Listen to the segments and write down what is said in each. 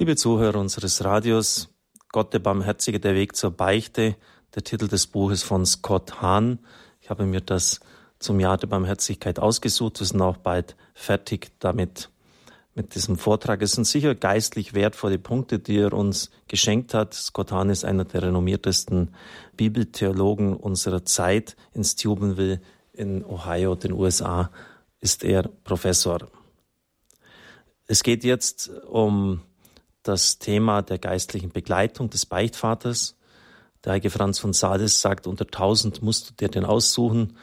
Liebe Zuhörer unseres Radios, Gott der Barmherzige, der Weg zur Beichte, der Titel des Buches von Scott Hahn. Ich habe mir das zum Jahr der Barmherzigkeit ausgesucht. Wir sind auch bald fertig damit, mit diesem Vortrag. Es sind sicher geistlich wertvolle Punkte, die er uns geschenkt hat. Scott Hahn ist einer der renommiertesten Bibeltheologen unserer Zeit. In Steubenville in Ohio, den USA, ist er Professor. Es geht jetzt um das Thema der geistlichen Begleitung des Beichtvaters. Der heilige Franz von Sales sagt, unter tausend musst du dir den aussuchen.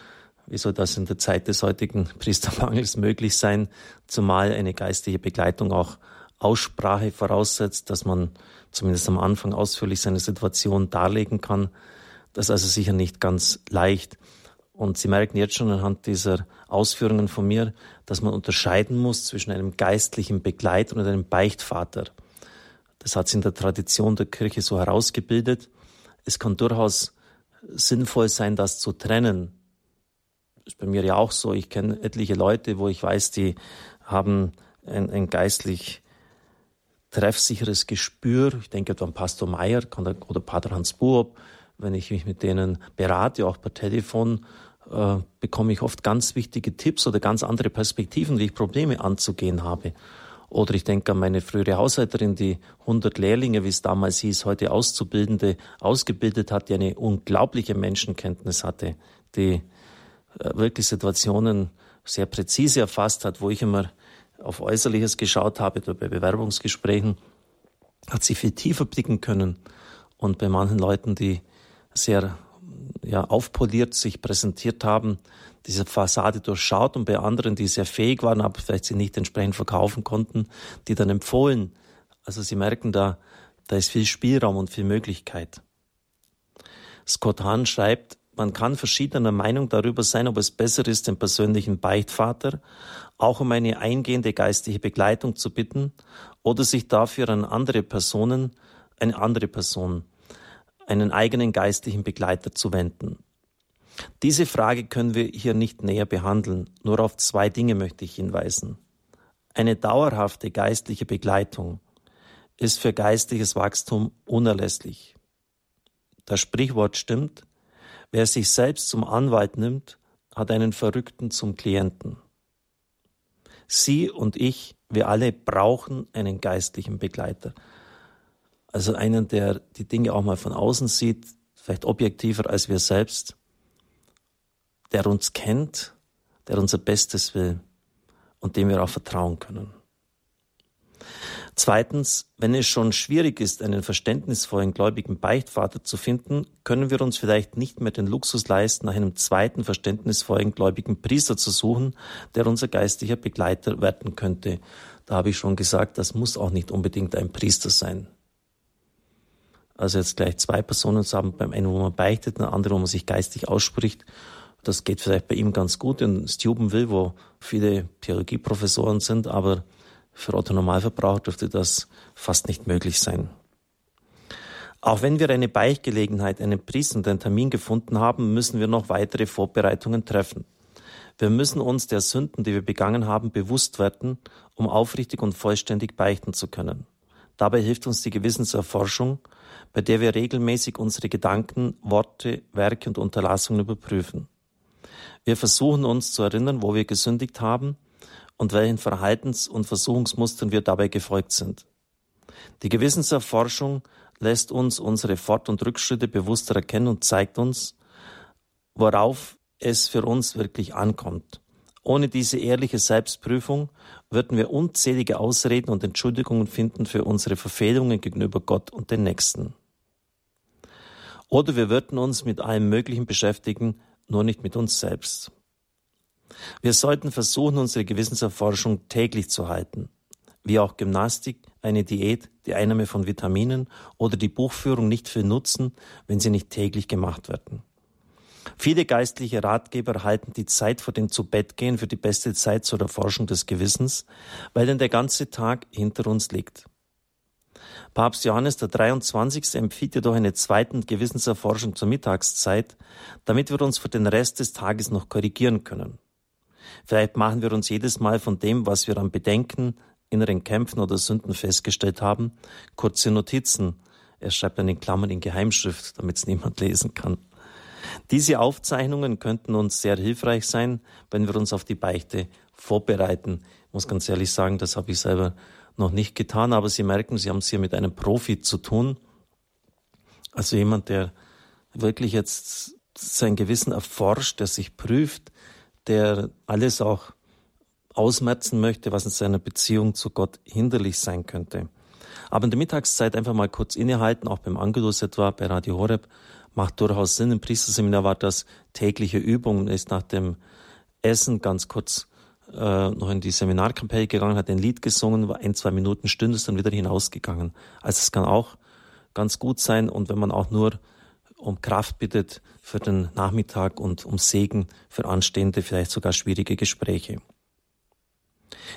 Wie soll das in der Zeit des heutigen Priestermangels möglich sein? Zumal eine geistliche Begleitung auch Aussprache voraussetzt, dass man zumindest am Anfang ausführlich seine Situation darlegen kann. Das ist also sicher nicht ganz leicht. Und Sie merken jetzt schon anhand dieser Ausführungen von mir, dass man unterscheiden muss zwischen einem geistlichen Begleiter und einem Beichtvater. Das hat sich in der Tradition der Kirche so herausgebildet. Es kann durchaus sinnvoll sein, das zu trennen. Das ist bei mir ja auch so. Ich kenne etliche Leute, wo ich weiß, die haben ein, ein geistlich treffsicheres Gespür. Ich denke etwa an Pastor Meyer oder Pater Hans Buob. Wenn ich mich mit denen berate, auch per Telefon, äh, bekomme ich oft ganz wichtige Tipps oder ganz andere Perspektiven, wie ich Probleme anzugehen habe. Oder ich denke an meine frühere Haushälterin, die 100 Lehrlinge, wie es damals hieß, heute Auszubildende ausgebildet hat, die eine unglaubliche Menschenkenntnis hatte, die äh, wirklich Situationen sehr präzise erfasst hat, wo ich immer auf Äußerliches geschaut habe, bei Bewerbungsgesprächen, hat sie viel tiefer blicken können. Und bei manchen Leuten, die sehr ja, aufpoliert sich präsentiert haben, diese Fassade durchschaut und bei anderen, die sehr fähig waren, aber vielleicht sie nicht entsprechend verkaufen konnten, die dann empfohlen. Also sie merken da, da ist viel Spielraum und viel Möglichkeit. Scott Hahn schreibt, man kann verschiedener Meinung darüber sein, ob es besser ist, den persönlichen Beichtvater auch um eine eingehende geistliche Begleitung zu bitten oder sich dafür an andere Personen, eine andere Person, einen eigenen geistlichen Begleiter zu wenden. Diese Frage können wir hier nicht näher behandeln, nur auf zwei Dinge möchte ich hinweisen. Eine dauerhafte geistliche Begleitung ist für geistliches Wachstum unerlässlich. Das Sprichwort stimmt, wer sich selbst zum Anwalt nimmt, hat einen Verrückten zum Klienten. Sie und ich, wir alle brauchen einen geistlichen Begleiter. Also einen, der die Dinge auch mal von außen sieht, vielleicht objektiver als wir selbst der uns kennt, der unser Bestes will und dem wir auch vertrauen können. Zweitens, wenn es schon schwierig ist, einen verständnisvollen gläubigen Beichtvater zu finden, können wir uns vielleicht nicht mehr den Luxus leisten, nach einem zweiten verständnisvollen gläubigen Priester zu suchen, der unser geistlicher Begleiter werden könnte. Da habe ich schon gesagt, das muss auch nicht unbedingt ein Priester sein. Also jetzt gleich zwei Personen zu haben, beim einen, wo man beichtet, der andere, wo man sich geistig ausspricht das geht vielleicht bei ihm ganz gut in Steubenville, wo viele Theologieprofessoren sind, aber für Otto Normalverbraucher dürfte das fast nicht möglich sein. Auch wenn wir eine Beichtgelegenheit, einen Priester und einen Termin gefunden haben, müssen wir noch weitere Vorbereitungen treffen. Wir müssen uns der Sünden, die wir begangen haben, bewusst werden, um aufrichtig und vollständig beichten zu können. Dabei hilft uns die Gewissenserforschung, bei der wir regelmäßig unsere Gedanken, Worte, Werke und Unterlassungen überprüfen. Wir versuchen uns zu erinnern, wo wir gesündigt haben und welchen Verhaltens- und Versuchungsmustern wir dabei gefolgt sind. Die Gewissenserforschung lässt uns unsere Fort- und Rückschritte bewusster erkennen und zeigt uns, worauf es für uns wirklich ankommt. Ohne diese ehrliche Selbstprüfung würden wir unzählige Ausreden und Entschuldigungen finden für unsere Verfehlungen gegenüber Gott und den Nächsten. Oder wir würden uns mit allem Möglichen beschäftigen, nur nicht mit uns selbst. Wir sollten versuchen, unsere Gewissenserforschung täglich zu halten, wie auch Gymnastik, eine Diät, die Einnahme von Vitaminen oder die Buchführung nicht viel nutzen, wenn sie nicht täglich gemacht werden. Viele geistliche Ratgeber halten die Zeit vor dem Zubettgehen für die beste Zeit zur Erforschung des Gewissens, weil dann der ganze Tag hinter uns liegt. Papst Johannes der 23. empfiehlt jedoch eine zweite Gewissenserforschung zur Mittagszeit, damit wir uns für den Rest des Tages noch korrigieren können. Vielleicht machen wir uns jedes Mal von dem, was wir an Bedenken, inneren Kämpfen oder Sünden festgestellt haben, kurze Notizen. Er schreibt dann in Klammern in Geheimschrift, damit es niemand lesen kann. Diese Aufzeichnungen könnten uns sehr hilfreich sein, wenn wir uns auf die Beichte vorbereiten. Ich muss ganz ehrlich sagen, das habe ich selber noch nicht getan, aber Sie merken, Sie haben es hier mit einem Profi zu tun. Also jemand, der wirklich jetzt sein Gewissen erforscht, der sich prüft, der alles auch ausmerzen möchte, was in seiner Beziehung zu Gott hinderlich sein könnte. Aber in der Mittagszeit einfach mal kurz innehalten, auch beim Angelus etwa, bei Radio Horeb, macht durchaus Sinn. Im Priesterseminar war das tägliche Übung, ist nach dem Essen ganz kurz äh, noch in die Seminarkapelle gegangen, hat ein Lied gesungen, war ein, zwei Minuten Stunde, ist dann wieder hinausgegangen. Also es kann auch ganz gut sein und wenn man auch nur um Kraft bittet für den Nachmittag und um Segen für anstehende, vielleicht sogar schwierige Gespräche.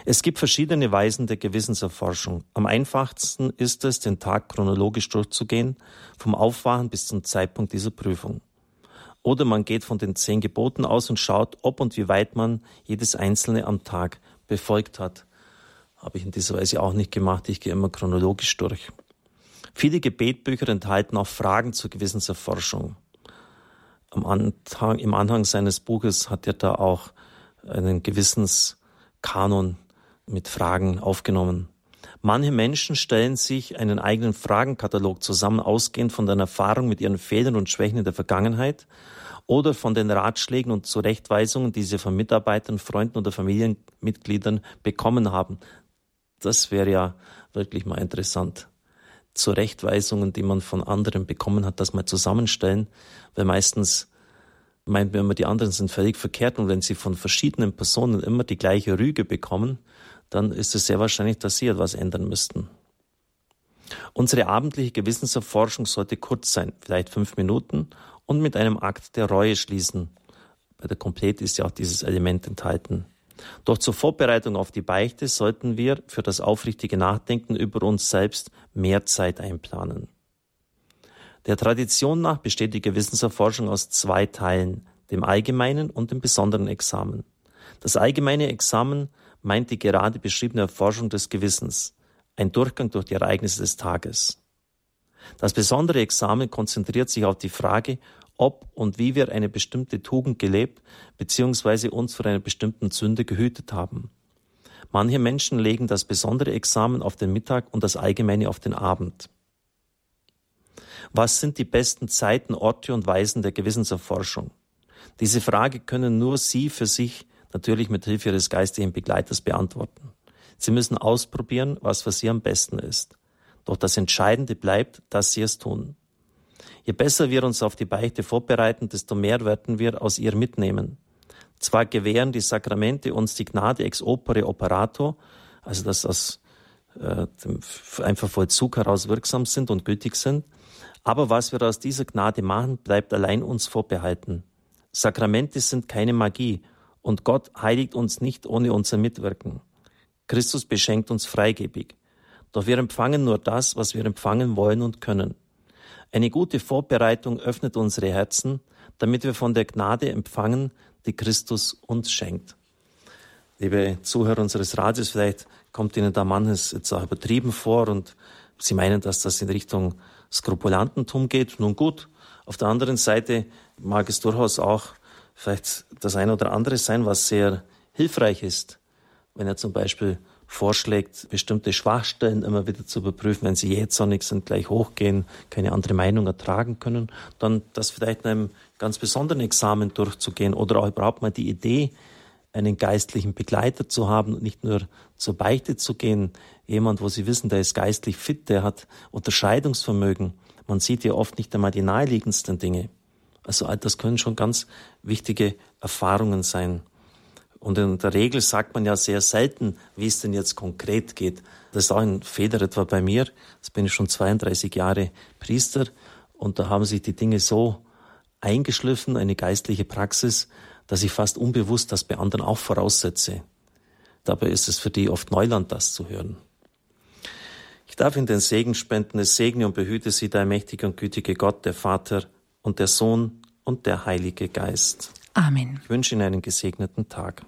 Es gibt verschiedene Weisen der Gewissenserforschung. Am einfachsten ist es, den Tag chronologisch durchzugehen, vom Aufwachen bis zum Zeitpunkt dieser Prüfung. Oder man geht von den zehn Geboten aus und schaut, ob und wie weit man jedes einzelne am Tag befolgt hat. Habe ich in dieser Weise auch nicht gemacht. Ich gehe immer chronologisch durch. Viele Gebetbücher enthalten auch Fragen zur Gewissenserforschung. Anhang, Im Anhang seines Buches hat er da auch einen Gewissenskanon mit Fragen aufgenommen. Manche Menschen stellen sich einen eigenen Fragenkatalog zusammen, ausgehend von der Erfahrung mit ihren Fehlern und Schwächen in der Vergangenheit oder von den Ratschlägen und Zurechtweisungen, die sie von Mitarbeitern, Freunden oder Familienmitgliedern bekommen haben. Das wäre ja wirklich mal interessant. Zurechtweisungen, die man von anderen bekommen hat, das mal zusammenstellen, weil meistens meint man immer, die anderen sind völlig verkehrt und wenn sie von verschiedenen Personen immer die gleiche Rüge bekommen, dann ist es sehr wahrscheinlich, dass sie etwas ändern müssten. Unsere abendliche Gewissenserforschung sollte kurz sein, vielleicht fünf Minuten, und mit einem Akt der Reue schließen. Bei der Komplett ist ja auch dieses Element enthalten. Doch zur Vorbereitung auf die Beichte sollten wir für das aufrichtige Nachdenken über uns selbst mehr Zeit einplanen. Der Tradition nach besteht die Gewissenserforschung aus zwei Teilen, dem allgemeinen und dem besonderen Examen. Das allgemeine Examen meint die gerade beschriebene Erforschung des Gewissens, ein Durchgang durch die Ereignisse des Tages. Das besondere Examen konzentriert sich auf die Frage, ob und wie wir eine bestimmte Tugend gelebt bzw. uns vor einer bestimmten Sünde gehütet haben. Manche Menschen legen das besondere Examen auf den Mittag und das allgemeine auf den Abend. Was sind die besten Zeiten, Orte und Weisen der Gewissenserforschung? Diese Frage können nur Sie für sich natürlich mit Hilfe ihres geistigen Begleiters beantworten. Sie müssen ausprobieren, was für sie am besten ist. Doch das Entscheidende bleibt, dass sie es tun. Je besser wir uns auf die Beichte vorbereiten, desto mehr werden wir aus ihr mitnehmen. Zwar gewähren die Sakramente uns die Gnade ex opere operato, also dass das äh, einfach Vollzug heraus wirksam sind und gültig sind, aber was wir aus dieser Gnade machen, bleibt allein uns vorbehalten. Sakramente sind keine Magie und Gott heiligt uns nicht ohne unser Mitwirken. Christus beschenkt uns freigebig. Doch wir empfangen nur das, was wir empfangen wollen und können. Eine gute Vorbereitung öffnet unsere Herzen, damit wir von der Gnade empfangen, die Christus uns schenkt. Liebe Zuhörer unseres Radios, vielleicht kommt Ihnen da manches jetzt auch übertrieben vor und Sie meinen, dass das in Richtung Skrupulantentum geht. Nun gut, auf der anderen Seite mag es durchaus auch vielleicht das eine oder andere sein, was sehr hilfreich ist. Wenn er zum Beispiel vorschlägt, bestimmte Schwachstellen immer wieder zu überprüfen, wenn sie jähzornig sind, gleich hochgehen, keine andere Meinung ertragen können, dann das vielleicht in einem ganz besonderen Examen durchzugehen oder auch überhaupt mal die Idee, einen geistlichen Begleiter zu haben und nicht nur zur Beichte zu gehen. Jemand, wo Sie wissen, der ist geistlich fit, der hat Unterscheidungsvermögen. Man sieht ja oft nicht einmal die naheliegendsten Dinge. Also das können schon ganz wichtige Erfahrungen sein. Und in der Regel sagt man ja sehr selten, wie es denn jetzt konkret geht. Das ist auch ein Fehler etwa bei mir. Jetzt bin ich schon 32 Jahre Priester und da haben sich die Dinge so eingeschliffen, eine geistliche Praxis, dass ich fast unbewusst das bei anderen auch voraussetze. Dabei ist es für die oft Neuland, das zu hören. Ich darf in den Segen spenden, es segne und behüte sie, der mächtige und gütige Gott, der Vater, und der Sohn und der Heilige Geist. Amen. Ich wünsche Ihnen einen gesegneten Tag.